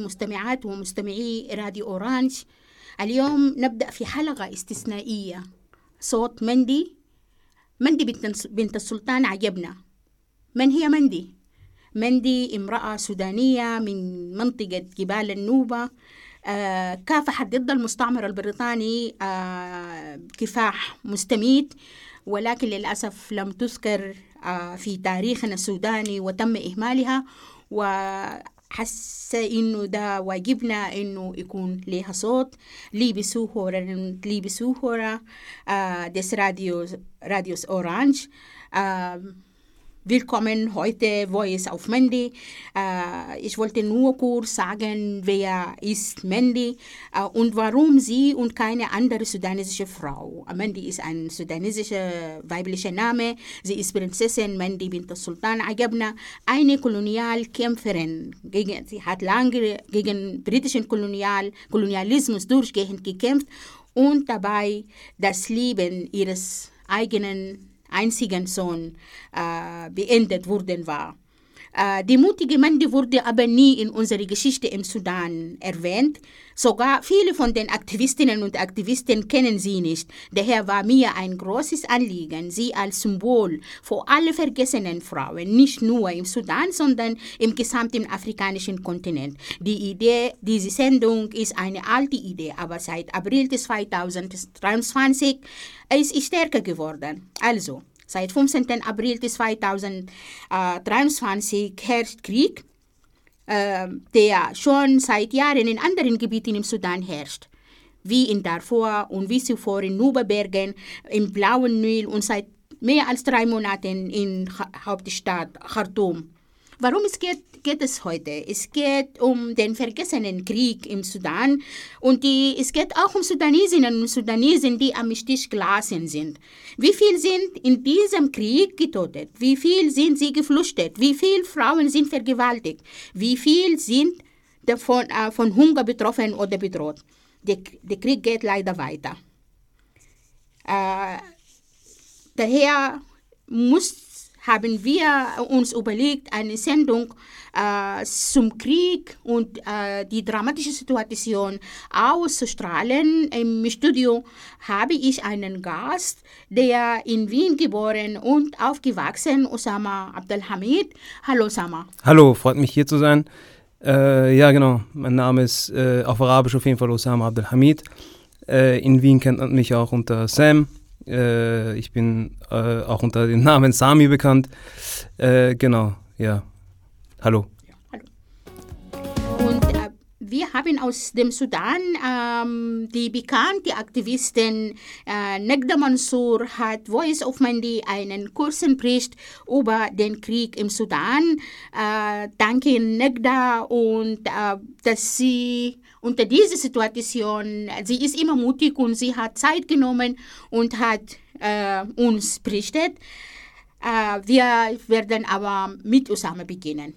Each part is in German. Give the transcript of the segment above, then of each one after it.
مستمعات ومستمعي راديو أورانج اليوم نبدأ في حلقة استثنائية. صوت مندي. مندي بنت السلطان عجبنا. من هي مندي؟ مندي امرأة سودانية من منطقة جبال النوبة. آه كافحت ضد المستعمر البريطاني. آه كفاح مستميت ولكن للأسف لم تذكر آه في تاريخنا السوداني وتم إهمالها. حاسة إنه ده واجبنا إنه يكون ليها صوت. لي بسوهورا لي بسوهورا آه ديس راديوس راديوس اورانج آه Willkommen heute Voice auf Mandy. Äh, ich wollte nur kurz sagen, wer ist Mandy äh, und warum sie und keine andere sudanesische Frau. Mandy ist ein sudanesischer weiblicher Name. Sie ist Prinzessin Mandy bint Sultan Agabna, eine Kolonialkämpferin. Gegen, sie hat lange gegen britischen Kolonial, Kolonialismus durchgehend gekämpft und dabei das Leben ihres eigenen einzigen Sohn äh, beendet worden war. Äh, die mutige Mandy wurde aber nie in unserer Geschichte im Sudan erwähnt. Sogar viele von den Aktivistinnen und Aktivisten kennen sie nicht. Daher war mir ein großes Anliegen, sie als Symbol für alle vergessenen Frauen, nicht nur im Sudan, sondern im gesamten afrikanischen Kontinent. Die Idee dieser Sendung ist eine alte Idee, aber seit April 2023 ist es stärker geworden. Also, seit 15. April 2023 herrscht Krieg, äh, der schon seit Jahren in anderen Gebieten im Sudan herrscht, wie in Darfur und wie zuvor in Nuberbergen, im Blauen Nil und seit mehr als drei Monaten in Hauptstadt Khartoum. Warum es geht, geht es heute? Es geht um den vergessenen Krieg im Sudan und die, es geht auch um Sudanesinnen und Sudanesen, die am Stich gelassen sind. Wie viel sind in diesem Krieg getötet? Wie viel sind sie geflüchtet? Wie viele Frauen sind vergewaltigt? Wie viel sind davon, äh, von Hunger betroffen oder bedroht? Der, der Krieg geht leider weiter. Äh, daher muss haben wir uns überlegt, eine Sendung äh, zum Krieg und äh, die dramatische Situation auszustrahlen. Im Studio habe ich einen Gast, der in Wien geboren und aufgewachsen, Osama Abdelhamid. Hallo Osama. Hallo, freut mich hier zu sein. Äh, ja, genau. Mein Name ist äh, auf Arabisch auf jeden Fall Osama Abdelhamid. Äh, in Wien kennt man mich auch unter Sam. Äh, ich bin äh, auch unter dem Namen Sami bekannt. Äh, genau, ja. Hallo. Hallo. Und äh, wir haben aus dem Sudan ähm, die bekannte Aktivistin äh, Negda Mansour hat Voice of Mandi einen kurzen Bericht über den Krieg im Sudan. Äh, danke Negda und dass sie unter dieser Situation, sie ist immer mutig und sie hat Zeit genommen und hat äh, uns berichtet. Äh, wir werden aber mit Osama beginnen.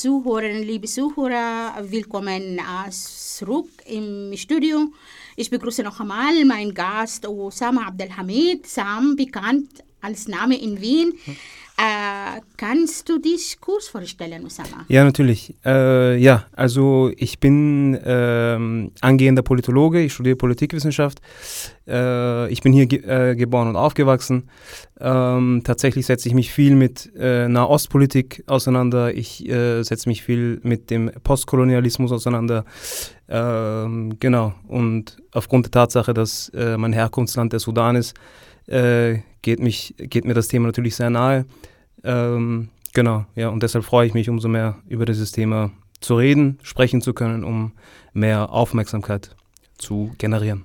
Zuhörerinnen, liebe Zuhörer, willkommen zurück im Studio. Ich begrüße noch einmal meinen Gast Osama Abdelhamid, Sam, bekannt als Name in Wien. Äh, kannst du dich kurz vorstellen, Osama? Ja, natürlich. Äh, ja, also ich bin ähm, angehender Politologe, ich studiere Politikwissenschaft. Äh, ich bin hier ge äh, geboren und aufgewachsen. Ähm, tatsächlich setze ich mich viel mit äh, Nahostpolitik auseinander. Ich äh, setze mich viel mit dem Postkolonialismus auseinander. Ähm, genau. Und aufgrund der Tatsache, dass mein Herkunftsland der Sudan ist, geht, mich, geht mir das Thema natürlich sehr nahe. Ähm, genau, ja, und deshalb freue ich mich umso mehr über dieses Thema zu reden, sprechen zu können, um mehr Aufmerksamkeit zu generieren.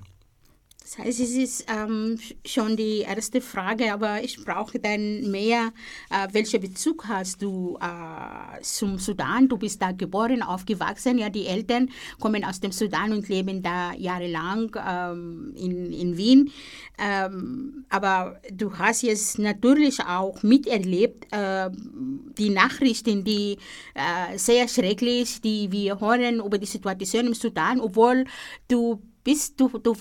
Das heißt, es ist ähm, schon die erste Frage, aber ich brauche dann mehr. Äh, welchen Bezug hast du äh, zum Sudan? Du bist da geboren, aufgewachsen. Ja, die Eltern kommen aus dem Sudan und leben da jahrelang ähm, in, in Wien. Ähm, aber du hast jetzt natürlich auch miterlebt, äh, die Nachrichten, die äh, sehr schrecklich, die wir hören über die Situation im Sudan, obwohl du bist, du, du,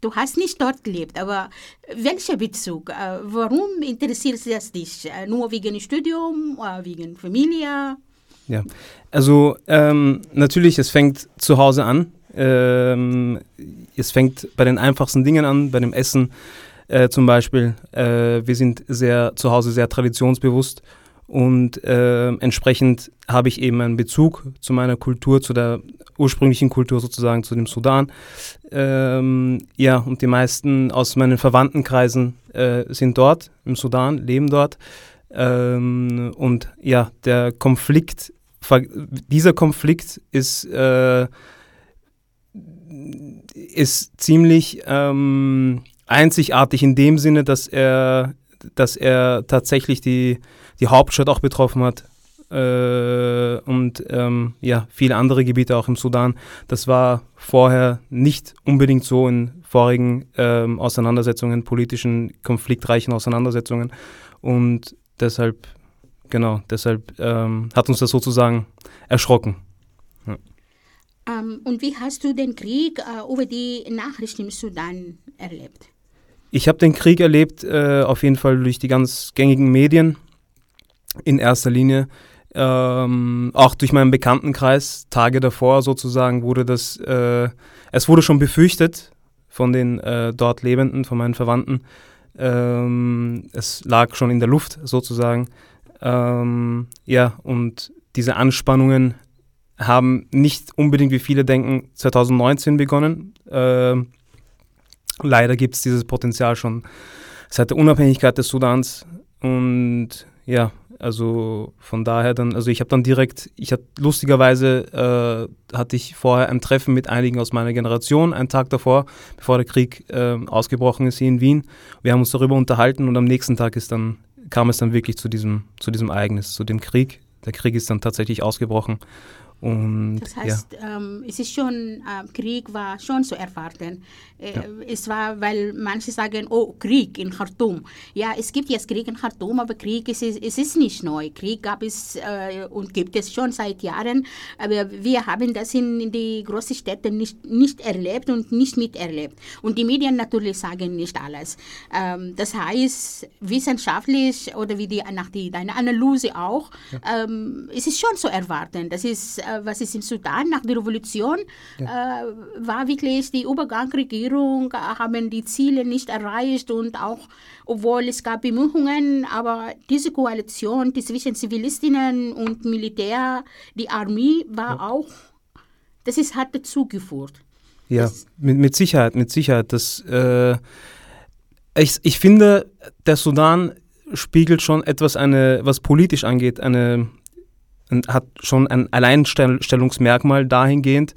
du hast nicht dort gelebt, aber welcher Bezug? Äh, warum interessiert es dich? Äh, nur wegen Studium, äh, wegen Familie? Ja, also ähm, natürlich, es fängt zu Hause an. Ähm, es fängt bei den einfachsten Dingen an, bei dem Essen äh, zum Beispiel. Äh, wir sind sehr zu Hause sehr traditionsbewusst und äh, entsprechend habe ich eben einen Bezug zu meiner Kultur, zu der ursprünglichen Kultur sozusagen, zu dem Sudan. Ähm, ja, und die meisten aus meinen Verwandtenkreisen äh, sind dort im Sudan, leben dort. Ähm, und ja, der Konflikt, dieser Konflikt ist, äh, ist ziemlich ähm, einzigartig in dem Sinne, dass er, dass er tatsächlich die die Hauptstadt auch betroffen hat äh, und ähm, ja, viele andere Gebiete auch im Sudan. Das war vorher nicht unbedingt so in vorigen ähm, Auseinandersetzungen, politischen, konfliktreichen Auseinandersetzungen. Und deshalb, genau, deshalb ähm, hat uns das sozusagen erschrocken. Ja. Ähm, und wie hast du den Krieg uh, über die Nachrichten im Sudan erlebt? Ich habe den Krieg erlebt, äh, auf jeden Fall durch die ganz gängigen Medien in erster Linie. Ähm, auch durch meinen Bekanntenkreis, Tage davor sozusagen, wurde das, äh, es wurde schon befürchtet von den äh, dort Lebenden, von meinen Verwandten. Ähm, es lag schon in der Luft sozusagen. Ähm, ja, und diese Anspannungen haben nicht unbedingt, wie viele denken, 2019 begonnen. Ähm, leider gibt es dieses Potenzial schon seit der Unabhängigkeit des Sudans. Und ja, also von daher dann, also ich habe dann direkt, ich hatte lustigerweise äh, hatte ich vorher ein Treffen mit einigen aus meiner Generation, einen Tag davor, bevor der Krieg äh, ausgebrochen ist hier in Wien. Wir haben uns darüber unterhalten und am nächsten Tag ist dann, kam es dann wirklich zu diesem, zu diesem Ereignis, zu dem Krieg. Der Krieg ist dann tatsächlich ausgebrochen und, das heißt, ja. ähm, es ist schon, äh, Krieg war schon zu erwarten. Äh, ja. Es war, weil manche sagen, oh, Krieg in Khartoum. Ja, es gibt jetzt Krieg in Khartoum, aber Krieg ist, es ist nicht neu. Krieg gab es äh, und gibt es schon seit Jahren, aber wir haben das in, in die großen Städten nicht, nicht erlebt und nicht miterlebt. Und die Medien natürlich sagen nicht alles. Ähm, das heißt, wissenschaftlich oder wie die, nach die, deiner Analyse auch, ja. ähm, es ist schon zu erwarten. Das ist was ist im Sudan nach der Revolution, ja. äh, war wirklich die Übergangsregierung, äh, haben die Ziele nicht erreicht und auch, obwohl es gab Bemühungen, aber diese Koalition die zwischen Zivilistinnen und Militär, die Armee war ja. auch, das ist, hat dazu geführt. Ja, mit, mit Sicherheit, mit Sicherheit. Das, äh, ich, ich finde, der Sudan spiegelt schon etwas eine, was politisch angeht, eine hat schon ein Alleinstellungsmerkmal dahingehend,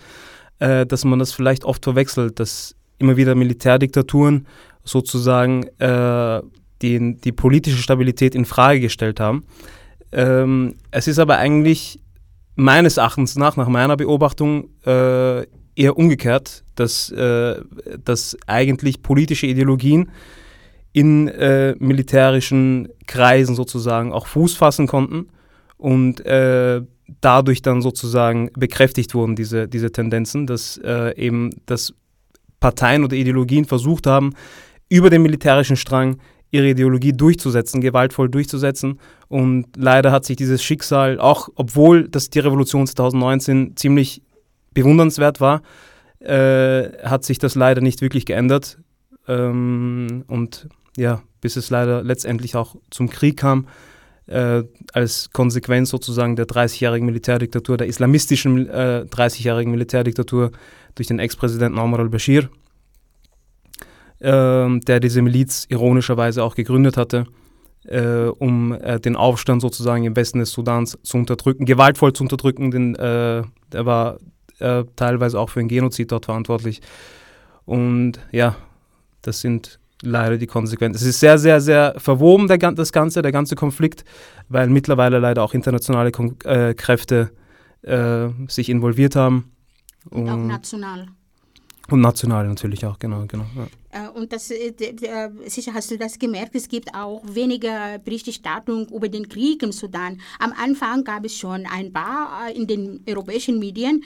äh, dass man das vielleicht oft verwechselt, dass immer wieder Militärdiktaturen sozusagen äh, die, die politische Stabilität in Frage gestellt haben. Ähm, es ist aber eigentlich meines Erachtens nach, nach meiner Beobachtung, äh, eher umgekehrt, dass, äh, dass eigentlich politische Ideologien in äh, militärischen Kreisen sozusagen auch Fuß fassen konnten und äh, dadurch dann sozusagen bekräftigt wurden, diese, diese Tendenzen, dass äh, eben dass Parteien oder Ideologien versucht haben, über den militärischen Strang ihre Ideologie durchzusetzen, gewaltvoll durchzusetzen. Und leider hat sich dieses Schicksal, auch obwohl das die Revolution 2019 ziemlich bewundernswert war, äh, hat sich das leider nicht wirklich geändert. Ähm, und ja, bis es leider letztendlich auch zum Krieg kam, äh, als Konsequenz sozusagen der 30-jährigen Militärdiktatur, der islamistischen äh, 30-jährigen Militärdiktatur durch den Ex-Präsidenten Omar al-Bashir, ähm, der diese Miliz ironischerweise auch gegründet hatte, äh, um äh, den Aufstand sozusagen im Westen des Sudans zu unterdrücken, gewaltvoll zu unterdrücken, denn äh, der war äh, teilweise auch für einen Genozid dort verantwortlich. Und ja, das sind leider die Konsequenzen. Es ist sehr, sehr, sehr verwoben, der, das Ganze, der ganze Konflikt, weil mittlerweile leider auch internationale Kon äh, Kräfte äh, sich involviert haben. Und auch national. Und national natürlich auch, genau, genau. Ja. Äh, Und das, äh, äh, sicher hast du das gemerkt, es gibt auch weniger Berichterstattung über den Krieg im Sudan. Am Anfang gab es schon ein paar in den europäischen Medien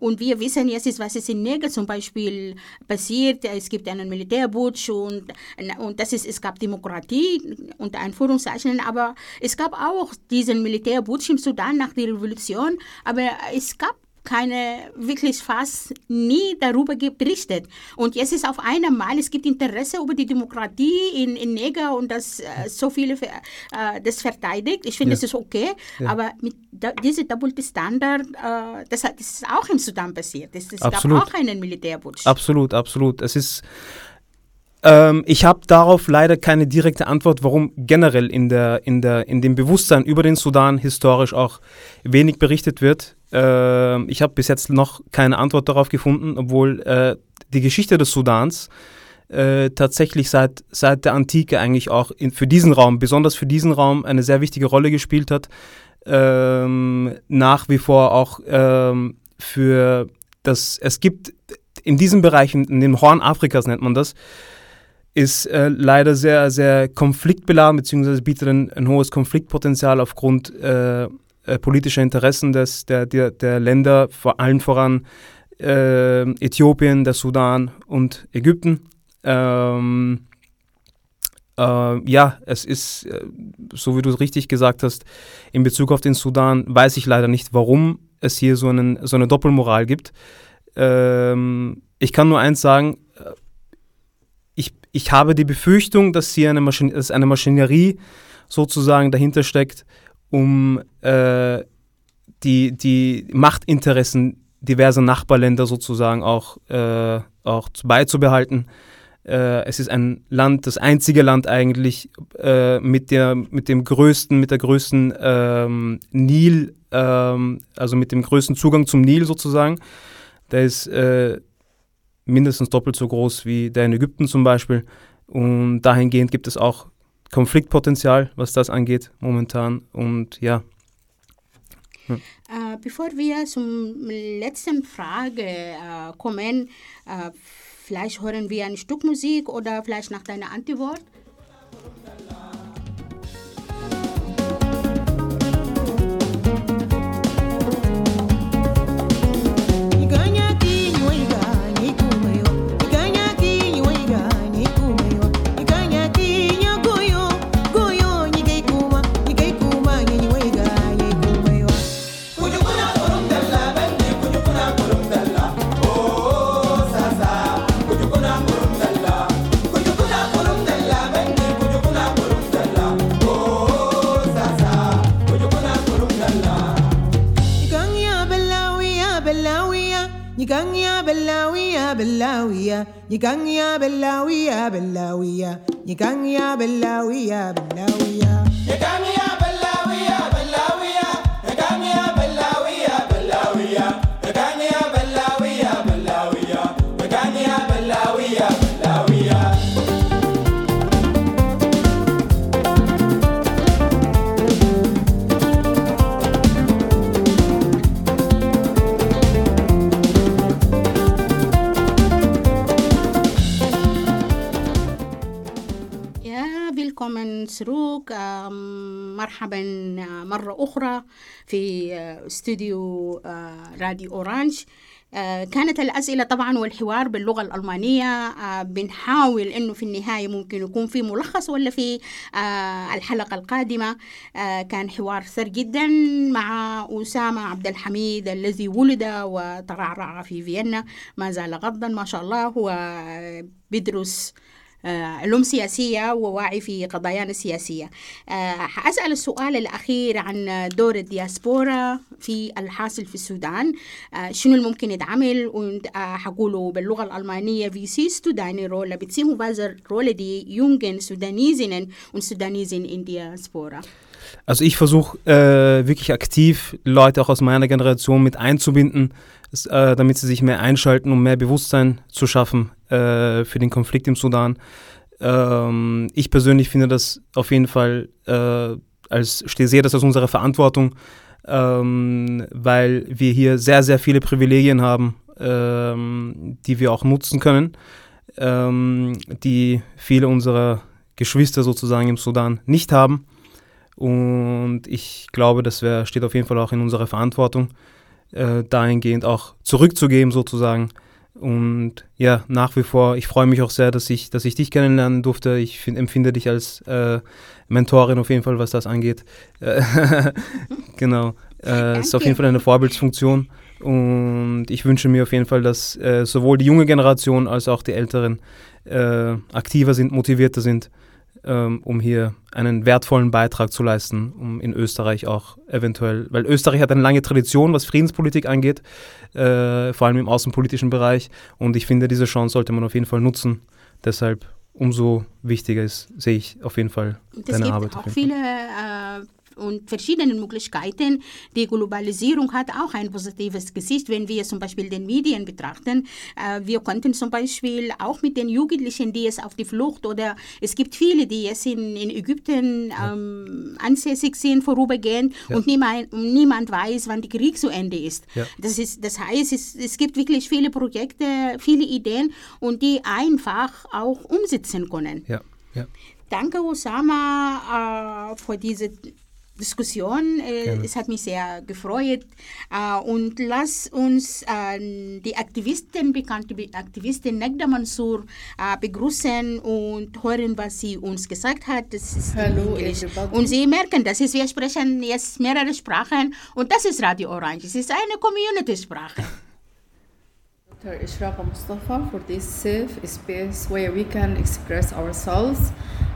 und wir wissen jetzt, was ist in Neger zum Beispiel passiert. Es gibt einen Militärputsch und, und das ist, es gab Demokratie unter Anführungszeichen, aber es gab auch diesen Militärputsch im Sudan nach der Revolution, aber es gab keine, wirklich fast nie darüber berichtet. Und jetzt ist auf einmal, es gibt Interesse über die Demokratie in, in Neger und das äh, so viele äh, das verteidigt. Ich finde, Ja. das ist okay, aber mit da, diese doppelte Standard, äh, das, das ist auch im Sudan passiert. Es, es gab auch einen Militärputsch. Absolut, absolut. Es ist. Ähm, ich habe darauf leider keine direkte Antwort, warum generell in, der, in, der, in dem Bewusstsein über den Sudan historisch auch wenig berichtet wird. Ähm, ich habe bis jetzt noch keine Antwort darauf gefunden, obwohl äh, die Geschichte des Sudans äh, tatsächlich seit, seit der Antike eigentlich auch in, für diesen Raum, besonders für diesen Raum, eine sehr wichtige Rolle gespielt hat. Ähm, nach wie vor auch ähm, für das, es gibt in diesem Bereich, in, in dem Horn Afrikas nennt man das, ist äh, leider sehr, sehr konfliktbeladen, beziehungsweise bietet ein, ein hohes Konfliktpotenzial aufgrund äh, äh, politischer Interessen des, der, der, der Länder, vor allen voran äh, Äthiopien, der Sudan und Ägypten. Ähm, äh, ja, es ist, äh, so wie du es richtig gesagt hast, in Bezug auf den Sudan weiß ich leider nicht, warum es hier so, einen, so eine Doppelmoral gibt. Ähm, ich kann nur eins sagen, äh, ich, ich habe die Befürchtung, dass hier eine, Maschine, dass eine Maschinerie sozusagen dahinter steckt, um äh, die, die Machtinteressen diverser Nachbarländer sozusagen auch, äh, auch zu- beizubehalten. Äh, es ist ein Land, das einzige Land eigentlich äh, mit, der, mit dem größten, mit der größten ähm, Nil, ähm, also mit dem größten Zugang zum Nil sozusagen. Der ist äh, mindestens doppelt so groß wie der in Ägypten zum Beispiel. Und dahingehend gibt es auch Konfliktpotenzial, was das angeht momentan. Und ja, Äh, bevor wir zum letzten Frage äh, kommen, äh, vielleicht hören wir ein Stück Musik oder vielleicht nach deiner Antwort. Nyikang ya bellawi ya bellawi ya Nyikang ya bellawi ya bellawi ya Nyikang ya bellawi ya bellawi ya Nyikang ya Ähm, مرحبا مرة أخرى في استوديو راديو أورانج. كانت الأسئلة طبعا والحوار باللغة الألمانية بنحاول إنه في النهاية ممكن يكون في ملخص ولا في الحلقة القادمة. كان حوار ثر جدا مع أسامة عبد الحميد الذي ولد وترعرع في فيينا. ما زال غضا ما شاء الله هو بيدرس علوم سياسية وواعي في قضايانا السياسية آه، حأسأل السؤال الأخير عن دور الدياسبورا في الحاصل في السودان. آه، شنو الممكن يتعمل؟ وحقوله باللغة الألمانية wie siehst du deine Rolle beziehungsweise Rolle die jungen Sudanesinnen und Sudanesen in? Also ich versuche äh, wirklich aktiv Leute auch aus meiner Generation mit einzubinden, äh, damit sie sich mehr einschalten, um mehr Bewusstsein zu schaffen äh, für den Konflikt im Sudan. Ähm, ich persönlich finde das auf jeden Fall äh, als sehe das als unsere Verantwortung, ähm, weil wir hier sehr sehr viele Privilegien haben, ähm, die wir auch nutzen können, ähm, die viele unserer Geschwister sozusagen im Sudan nicht haben. Und ich glaube, das wär, steht auf jeden Fall auch in unserer Verantwortung, äh, dahingehend auch zurückzugeben sozusagen. Und ja, nach wie vor, ich freue mich auch sehr, dass ich, dass ich dich kennenlernen durfte. Ich find, empfinde dich als äh, Mentorin auf jeden Fall, was das angeht. Äh, genau. Äh, ist auf jeden Fall eine Vorbildsfunktion. Und ich wünsche mir auf jeden Fall, dass äh, sowohl die junge Generation als auch die Älteren äh, aktiver sind, motivierter sind um hier einen wertvollen Beitrag zu leisten, um in Österreich auch eventuell, weil Österreich hat eine lange Tradition, was Friedenspolitik angeht, äh, vor allem im außenpolitischen Bereich. Und ich finde, diese Chance sollte man auf jeden Fall nutzen. Deshalb umso wichtiger ist, sehe ich auf jeden Fall Und es deine gibt Arbeit. auch viele äh, und verschiedene Möglichkeiten. Die Globalisierung hat auch ein positives Gesicht, wenn wir zum Beispiel den Medien betrachten. Äh, wir konnten zum Beispiel auch mit den Jugendlichen, die es auf die Flucht oder es gibt viele, die jetzt in, in Ägypten ähm, ansässig sind, vorübergehend Ja. und niemand, niemand weiß, wann der Krieg zu Ende ist. Ja. Das, ist das heißt, es, es gibt wirklich viele Projekte, viele Ideen und die einfach auch umsetzen können. Ja, ja. Danke, Osama, äh, für diese Diskussion. Äh, Gerne. es hat mich sehr gefreut. Äh, und lass uns äh, die Aktivisten, bekannte Be- Aktivistin Negda Mansour, äh, begrüßen und hören, was sie uns gesagt hat. Das ist in Hello, Englisch. everybody. Und Sie merken, das ist, wir sprechen jetzt mehrere Sprachen und das ist Radio Orange. Es ist eine Community-Sprache. Dr. Ishraqa Mustafa for this safe space where we can express ourselves.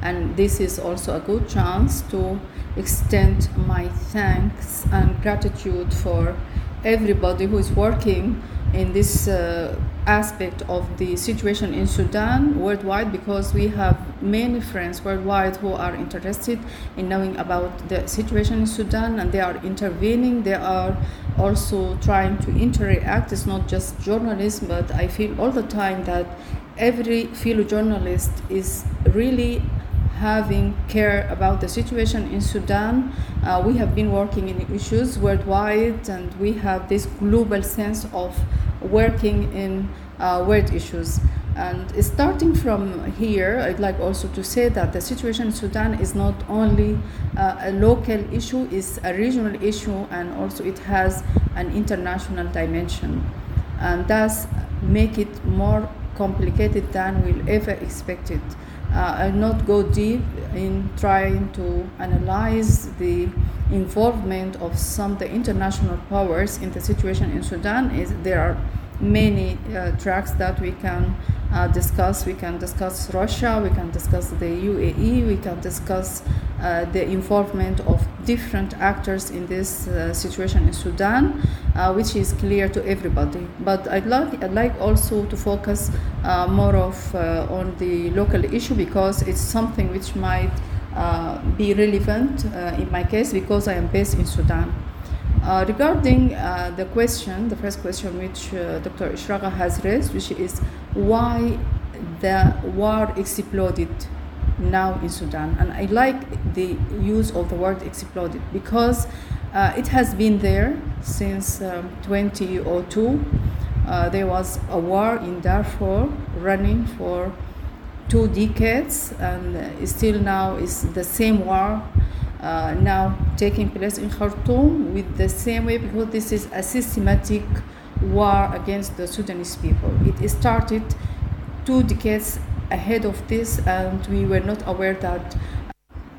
And this is also a good chance to extend my thanks and gratitude for everybody who is working in this uh, aspect of the situation in Sudan worldwide because we have many friends worldwide who are interested in knowing about the situation in Sudan and they are intervening. They are also trying to interact. It's not just journalism, but I feel all the time that every fellow journalist is really having care about the situation in Sudan. Uh, we have been working in issues worldwide, and we have this global sense of working in uh, world issues. And starting from here, I'd like also to say that the situation in Sudan is not only uh, a local issue, it's a regional issue, and also it has an international dimension. And that's make it more complicated than we'll ever expect it. Uh, not go deep in trying to analyze the involvement of some of the international powers in the situation in Sudan. Is there are many uh, tracks that we can uh, discuss. We can discuss Russia, we can discuss the UAE, we can discuss uh, the involvement of different actors in this uh, situation in Sudan, uh, which is clear to everybody. But I'd like, I'd like also to focus uh, more of uh, on the local issue because it's something which might be relevant in my case because I am based in Sudan. Uh, regarding uh, the question, the first question which uh, Dr. Ishraqa has raised, which is why the war exploded now in Sudan. And I like the use of the word exploded because uh, it has been there since um, 2002. Uh, there was a war in Darfur running for two decades, and still now is the same war. Uh, now taking place in Khartoum with the same way because this is a systematic war against the Sudanese people. It started two decades ahead of this, and we were not aware that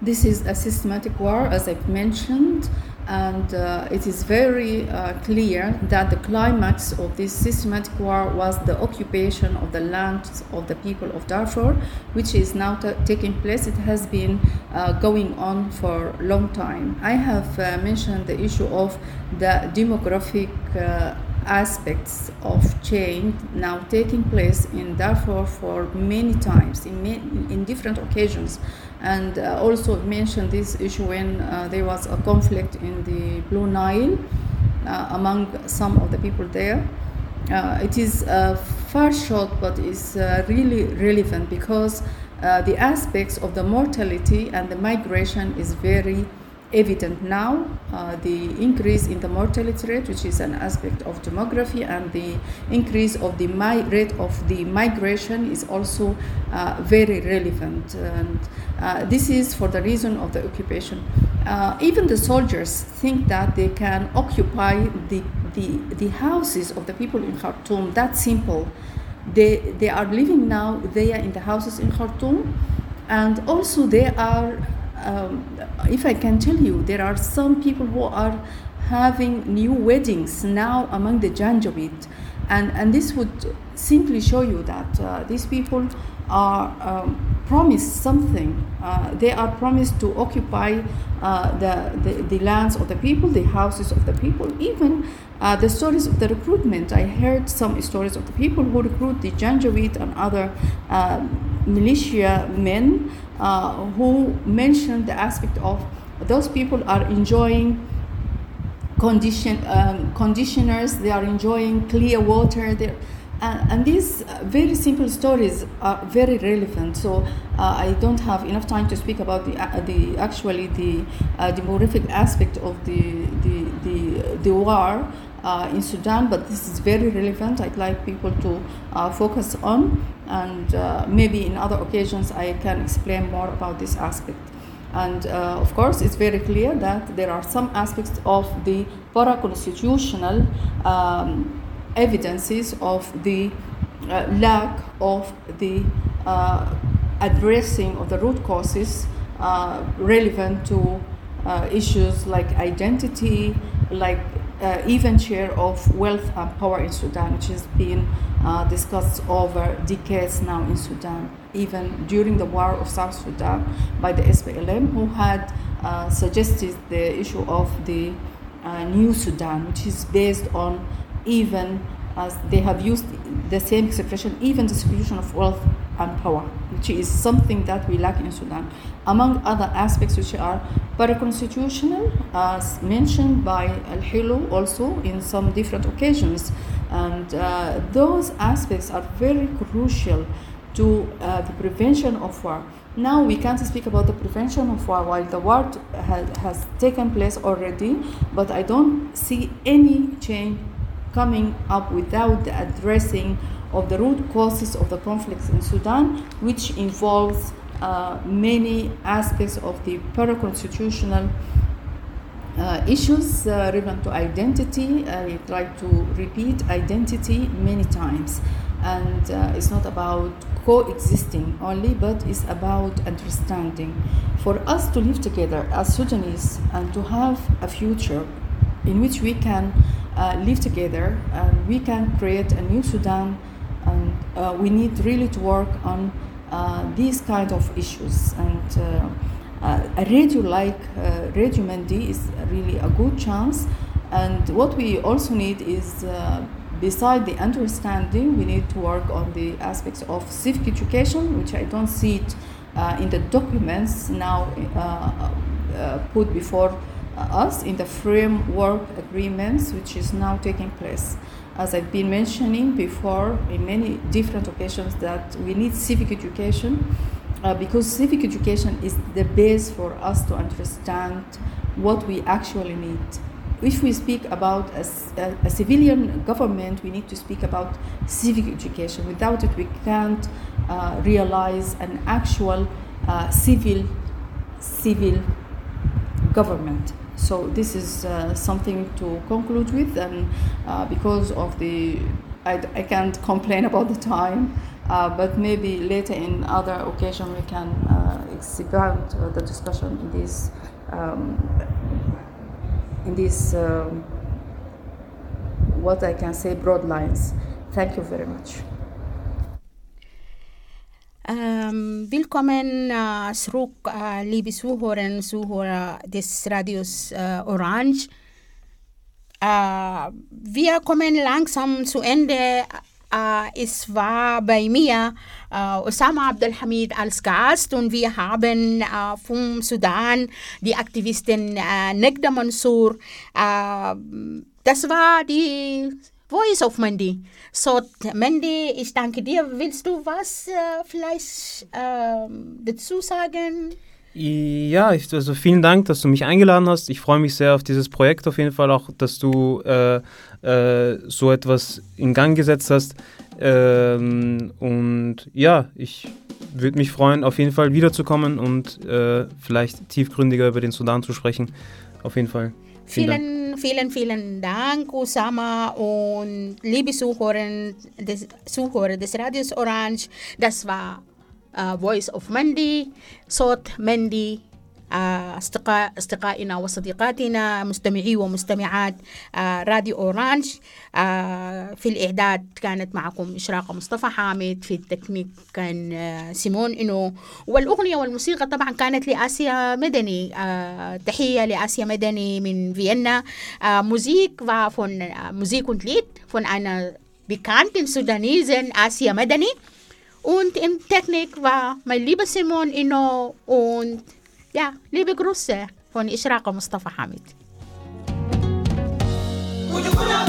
this is a systematic war, as I've mentioned, and uh, it is very uh, clear that the climax of this systematic war was the occupation of the lands of the people of Darfur, which is now ta taking place. It has been uh, going on for a long time. I have uh, mentioned the issue of the demographic uh, aspects of change now taking place in Darfur for many times in, ma- in different occasions and uh, also mentioned this issue when uh, there was a conflict in the Blue Nile uh, among some of the people there. Uh, it is uh, far short, but is uh, really relevant because the aspects of the mortality and the migration is very evident now. the increase in the mortality rate, which is an aspect of demography, and the increase of the mi- rate of the migration is also very relevant. And uh, this is for the reason of the occupation. Uh, even the soldiers think that they can occupy the, the, the houses of the people in Khartoum. That simple. They, they are living now there in the houses in Khartoum, and also they are, um, if I can tell you, there are some people who are having new weddings now among the Janjaweed. And, and this would simply show you that uh, these people are um, promised something. Uh, they are promised to occupy uh, the, the, the, lands of the people, the houses of the people, even uh, the stories of the recruitment. I heard some stories of the people who recruit the Janjaweed and other uh, militia men who mentioned the aspect of those people are enjoying condition um, conditioners they are enjoying clear water uh, and these very simple stories are very relevant. So uh, I don't have enough time to speak about the, uh, the actually the uh, demographic aspect of the the the, the war uh, in Sudan, but this is very relevant. I'd like people to uh, focus on, and maybe in other occasions I can explain more about this aspect. And uh, of course, it's very clear that there are some aspects of the para-constitutional um, evidences of the uh, lack of the uh, addressing of the root causes uh, relevant to issues like identity, like uh, even share of wealth and power in Sudan, which has been uh, discussed over decades now in Sudan, even during the war of South Sudan by the SPLM, who had uh, suggested the issue of the uh, new Sudan, which is based on even as they have used the same expression, even distribution of wealth and power, which is something that we lack in Sudan, among other aspects which are para-constitutional, as mentioned by Al Hilo also in some different occasions. And uh, those aspects are very crucial to uh, the prevention of war. Now we can't speak about the prevention of war while the war has, has taken place already, but I don't see any change coming up without the addressing of the root causes of the conflicts in Sudan, which involves uh, many aspects of the para-constitutional uh, issues uh, relevant to identity. I try to repeat identity many times. And uh, it's not about coexisting only, but it's about understanding. For us to live together as Sudanese and to have a future in which we can uh, live together and we can create a new Sudan. And uh, we need really to work on uh, these kind of issues. And uh, uh, a radio like uh, Radio Mandi is really a good chance. And what we also need is, beside the understanding, we need to work on the aspects of civic education, which I don't see it in the documents now put before us in the framework agreements which is now taking place. As I've been mentioning before in many different occasions that we need civic education uh, because civic education is the base for us to understand what we actually need. If we speak about a, a, a civilian government, we need to speak about civic education. Without it, we can't uh, realize an actual uh, civil civil government. So this is uh, something to conclude with, and uh, because of the, I, I can't complain about the time, uh, but maybe later in other occasion we can uh, expand uh, the discussion in this, um, in this, um, what I can say, broad lines. Thank you very much. Um, willkommen uh, zurück, uh, liebe Zuhörer und Zuhörer des Radios uh, Orange. Uh, wir kommen langsam zu Ende. Uh, es war bei mir uh, Osama Abdelhamid als Gast und wir haben vom Sudan die Aktivistin uh, Negda Mansour. Das war die Voice of Mandy. So, Mandy, ich danke dir. Willst du was äh, vielleicht äh, dazu sagen? Ja, ich, also vielen Dank, dass du mich eingeladen hast. Ich freue mich sehr auf dieses Projekt auf jeden Fall auch, dass du äh, äh, so etwas in Gang gesetzt hast. Ähm, und ja, ich würde mich freuen, auf jeden Fall wiederzukommen und äh, vielleicht tiefgründiger über den Sudan zu sprechen. Auf jeden Fall. Vielen, vielen, vielen Dank, Usama und liebe Zuhörer des, Zuhörer des Radios Orange. Das war äh, Voice of Mandy. Sort Mandy أصدقاء أصدقائنا وصديقاتنا مستمعي ومستمعات uh, راديو أورانج. uh, في الإعداد كانت معكم إشراقة مصطفى حامد في التكنيك كان سيمون إنو. والأغنية والموسيقى طبعا كانت لآسيا مدني. تحية لآسيا مدني من فيينا. von uh, Musik und Lied von einer bekannten Sudanesin Asia Medani und in Technik war mein lieber Simon Ino und ja, liebe Grüße von Ishraqa Mustafa Hamid. Kujukuna